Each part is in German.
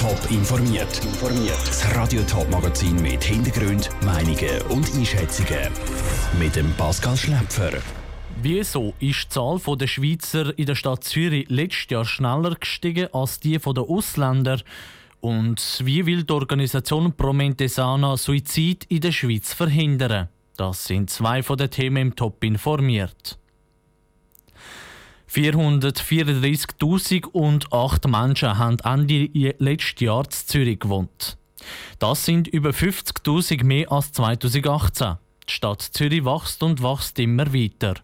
Top informiert. Das Radio Top Magazin mit Hintergrund, Meinungen und Einschätzungen mit dem Pascal Schläpfer. Wieso ist die Zahl der Schweizer in der Stadt Zürich letztes Jahr schneller gestiegen als die der Ausländer? Und wie will die Organisation Promente Sana Suizid in der Schweiz verhindern? Das sind zwei von den Themen im Top informiert. 434.008 Menschen haben Ende letztes Jahr in Zürich gewohnt. Das sind über 50.000 mehr als 2018. Die Stadt Zürich wächst und wächst immer weiter.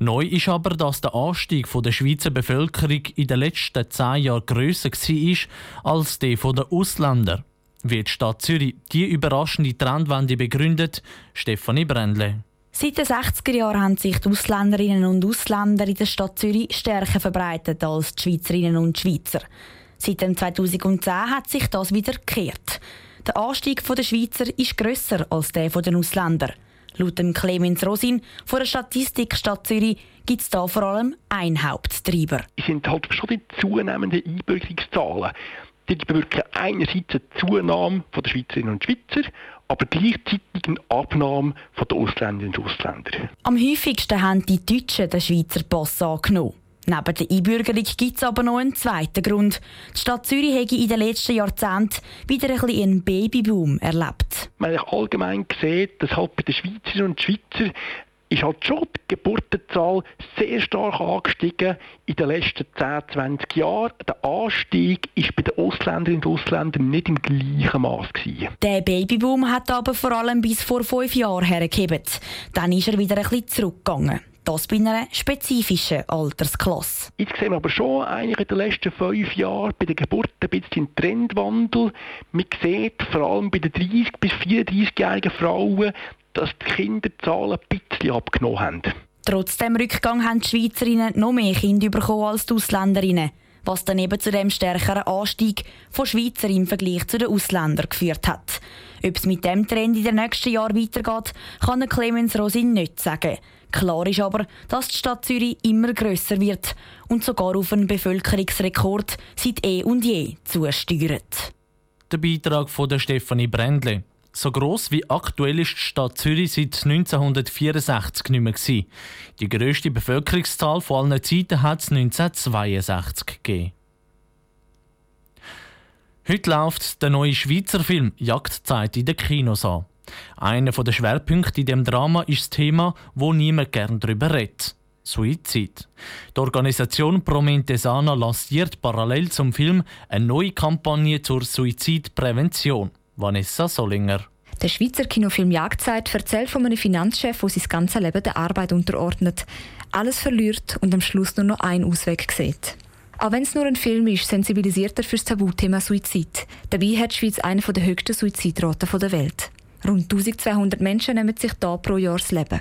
Neu ist aber, dass der Anstieg der Schweizer Bevölkerung in den letzten zehn Jahren grösser war als der der Ausländer. Wie die Stadt Zürich die überraschende Trendwende begründet, Stefanie Brändle. Seit den 60er Jahren haben sich die Ausländerinnen und Ausländer in der Stadt Zürich stärker verbreitet als die Schweizerinnen und Schweizer. Seit 2010 hat sich das wieder gekehrt. Der Anstieg der Schweizer ist grösser als der der Ausländer. Laut dem Clemens Rosin von der Statistik Stadt Zürich gibt es da vor allem einen Haupttreiber. Es sind halt schon die zunehmenden Einbürgerungszahlen. Die bewirken einerseits eine Zunahme der Schweizerinnen und Schweizer aber gleichzeitig eine Abnahme der Ausländerinnen und Ausländer. Am häufigsten haben die Deutschen den Schweizer Pass angenommen. Neben der Einbürgerung gibt es aber noch einen zweiten Grund. Die Stadt Zürich hat in den letzten Jahrzehnten wieder ein bisschen einen Babyboom erlebt. Man hat allgemein gesehen, dass halt bei den Schweizerinnen und Schweizern ist halt schon die Geburtenzahl sehr stark angestiegen in den letzten 10, 20 Jahren. Der Anstieg ist bei den Ausländerinnen und Ausländern nicht im gleichen Maß Der Babyboom hat aber vor allem bis vor fünf Jahren hergehebt. Dann ist er wieder ein bisschen zurückgegangen. Das bei einer spezifischen Altersklasse. Jetzt sehen wir aber schon eigentlich in den letzten fünf Jahren bei der Geburt ein bisschen einen Trendwandel. Man sieht vor allem bei den 30- bis 34-jährigen Frauen, dass die Kinderzahlen ein bisschen abgenommen haben. Trotz dem Rückgang haben die Schweizerinnen noch mehr Kinder bekommen als die Ausländerinnen, was dann eben zu dem stärkeren Anstieg von Schweizer im Vergleich zu den Ausländern geführt hat. Ob es mit dem Trend in den nächsten Jahren weitergeht, kann Clemens Rosin nicht sagen. Klar ist aber, dass die Stadt Zürich immer grösser wird und sogar auf einen Bevölkerungsrekord seit eh und je zusteuert. Der Beitrag von der Stefanie Brändle. So gross wie aktuell ist die Stadt Zürich seit 1964 nicht mehr. Gewesen. Die grösste Bevölkerungszahl von allen Zeiten hat es 1962 gegeben. Heute läuft der neue Schweizer Film Jagdzeit in den Kinos an. Einer der Schwerpunkte in dem Drama ist das Thema, wo niemand gern darüber redet. Suizid. Die Organisation Promente Sana lanciert parallel zum Film eine neue Kampagne zur Suizidprävention. Vanessa Solinger. Der Schweizer Kinofilm Jagdzeit erzählt von einem Finanzchef, der sein ganzes Leben der Arbeit unterordnet, alles verliert und am Schluss nur noch einen Ausweg sieht. Auch wenn es nur ein Film ist, sensibilisiert er für das Tabuthema Suizid. Dabei hat die Schweiz eine der höchsten Suizidraten der Welt. Rund 1200 Menschen nehmen sich da pro Jahr das Leben.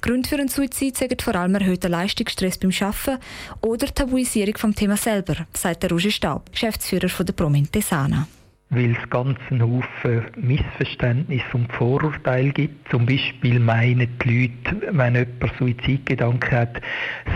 Gründe für einen Suizid sind vor allem erhöhter Leistungsstress beim Arbeiten oder Tabuisierung vom Thema selber, sagt der Roger Staub, Geschäftsführer von der Promente Sana weil es ganz einen Haufen Missverständnis und Vorurteile gibt. Zum Beispiel meinen die Leute, wenn jemand Suizidgedanken hat,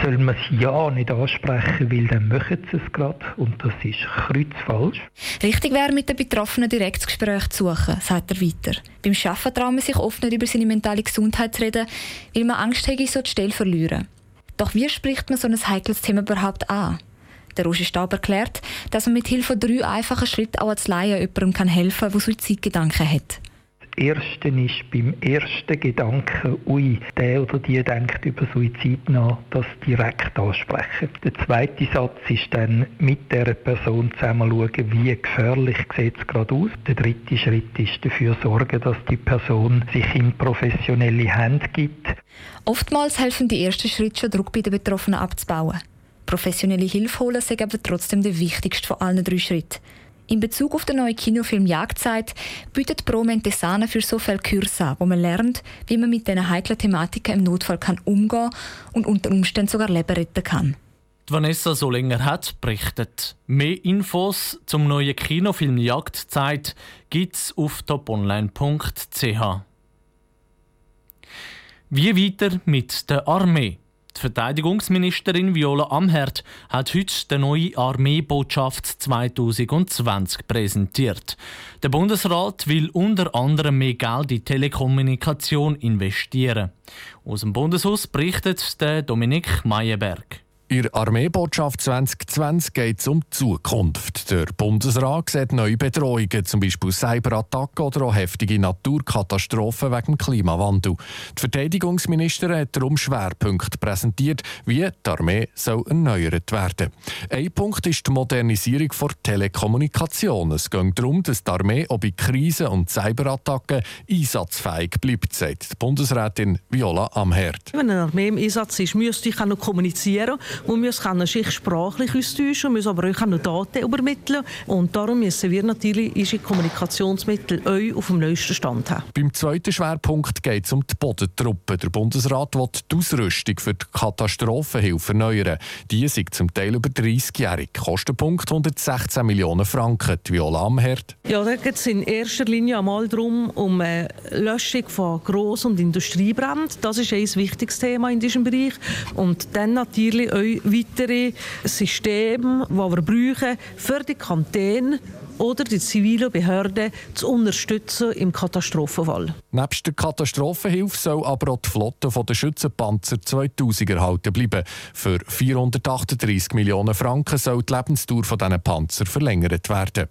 soll man es ja nicht ansprechen, weil dann machen sie es gerade. Und das ist kreuzfalsch. Richtig wäre, mit den Betroffenen direkt das Gespräch zu suchen, sagt er weiter. Beim Arbeiten traut man sich oft nicht über seine mentale Gesundheit zu reden, weil man Angst hat, so die Stelle verlieren. Doch wie spricht man so ein heikles Thema überhaupt an? Der Roger Staub erklärt, dass man mit Hilfe von drei einfachen Schritten auch als Laie jemandem helfen kann, der Suizidgedanken hat. Das Erste ist beim ersten Gedanken, ui, der oder die denkt über Suizid nach, das direkt ansprechen. Der zweite Satz ist dann mit der Person zusammen schauen, wie gefährlich sieht es gerade aus. Der dritte Schritt ist dafür sorgen, dass die Person sich in professionelle Hände gibt. Oftmals helfen die ersten Schritte schon Druck bei den Betroffenen abzubauen. Professionelle Hilfe holen ist aber trotzdem der wichtigste von allen drei Schritten. In Bezug auf den neuen Kinofilm Jagdzeit bietet Pro Mentesana für so viele Kurse an, wo man lernt, wie man mit diesen heiklen Thematiken im Notfall kann umgehen und unter Umständen sogar Leben retten kann. Die Vanessa Solinger hat berichtet. Mehr Infos zum neuen Kinofilm Jagdzeit gibt es auf toponline.ch. Wie weiter mit der Armee? Die Verteidigungsministerin Viola Amherd hat heute die neue Armeebotschaft 2020 präsentiert. Der Bundesrat will unter anderem mehr Geld in Telekommunikation investieren. Aus dem Bundeshaus berichtet der Dominik Meyerberg. In der Armeebotschaft 2020 geht es um die Zukunft. Der Bundesrat sieht neue Bedrohungen, Beispiel Cyberattacken oder auch heftige Naturkatastrophen wegen Klimawandel. Die Verteidigungsministerin hat darum Schwerpunkte präsentiert, wie die Armee soll erneuert werden Ein Punkt ist die Modernisierung der Telekommunikation. Es geht darum, dass die Armee auch bei Krisen und Cyberattacken einsatzfähig bleibt, sagt die Bundesrätin Viola Amherd. Wenn eine Armee im Einsatz ist, müsste ich auch noch kommunizieren wir können sich sprachlich austauschen, müssen aber auch noch Daten übermitteln. Und darum müssen wir natürlich unsere Kommunikationsmittel euch auf dem neuesten Stand haben. Beim zweiten Schwerpunkt geht es um die Bodentruppe. Der Bundesrat will die Ausrüstung für die Katastrophenhilfe erneuern. Die sind zum Teil über 30-jährig. Kostenpunkt 116 Millionen Franken. Die Viola Amherd. Ja, da geht es in erster Linie einmal darum, um eine Löschung von Gross- und Industriebränden. Das ist ein wichtiges Thema in diesem Bereich. Und dann natürlich weitere Systeme, die wir brauchen für die Kantone oder die zivilen Behörden zu unterstützen im Katastrophenfall. Nebst der Katastrophenhilfe soll aber auch die Flotte der Schützenpanzer 2000 erhalten bleiben. Für 438 Millionen Franken soll die Lebensdauer dieser Panzer verlängert werden.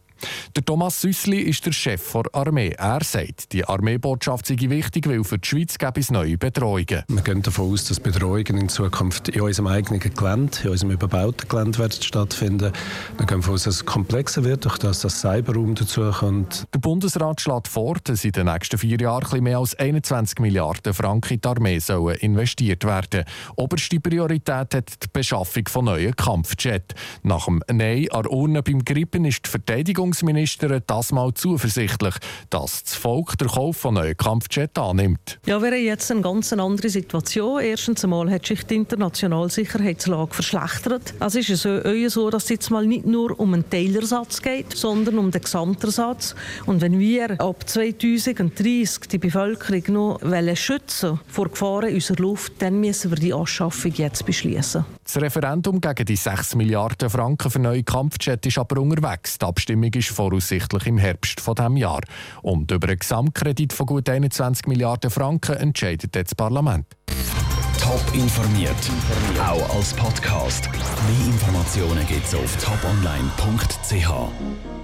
Der Thomas Süssli ist der Chef der Armee. Er sagt, die Armeebotschaft sei wichtig, weil für die Schweiz gäbe es neue Bedrohungen. Wir gehen davon aus, dass Bedrohungen in Zukunft in unserem eigenen Gelände, in unserem überbauten Gelände werden stattfinden. Wir gehen davon aus, dass es komplexer wird, durch das das Cyberraum dazukommt. Der Bundesrat schlägt vor, dass in den nächsten vier Jahren mehr als 21 Milliarden Franken in die Armee sollen investiert werden. Oberste Priorität hat die Beschaffung von neuen Kampfjets. Nach dem Nein an Urne beim Grippen ist die Verteidigung Verteidigungsministerin das mal zuversichtlich, dass das Volk den Kauf von neuen Kampfjets annimmt. Ja, haben jetzt eine ganz andere Situation. Erstens einmal hat sich die internationale Sicherheitslage verschlechtert. Es ist so, so, dass es jetzt mal nicht nur um einen Teilersatz geht, sondern um den Gesamtersatz. Und wenn wir ab 2030 die Bevölkerung noch schützen vor Gefahren unserer Luft, dann müssen wir die Anschaffung jetzt beschließen. Das Referendum gegen die 6 Milliarden Franken für neue Kampfjets ist aber unterwegs. Die Abstimmung ist voraussichtlich im Herbst von diesem Jahr. Und über einen Gesamtkredit von gut 21 Milliarden Franken entscheidet das Parlament. Top informiert, auch als Podcast. Mehr Informationen gibt es auf toponline.ch.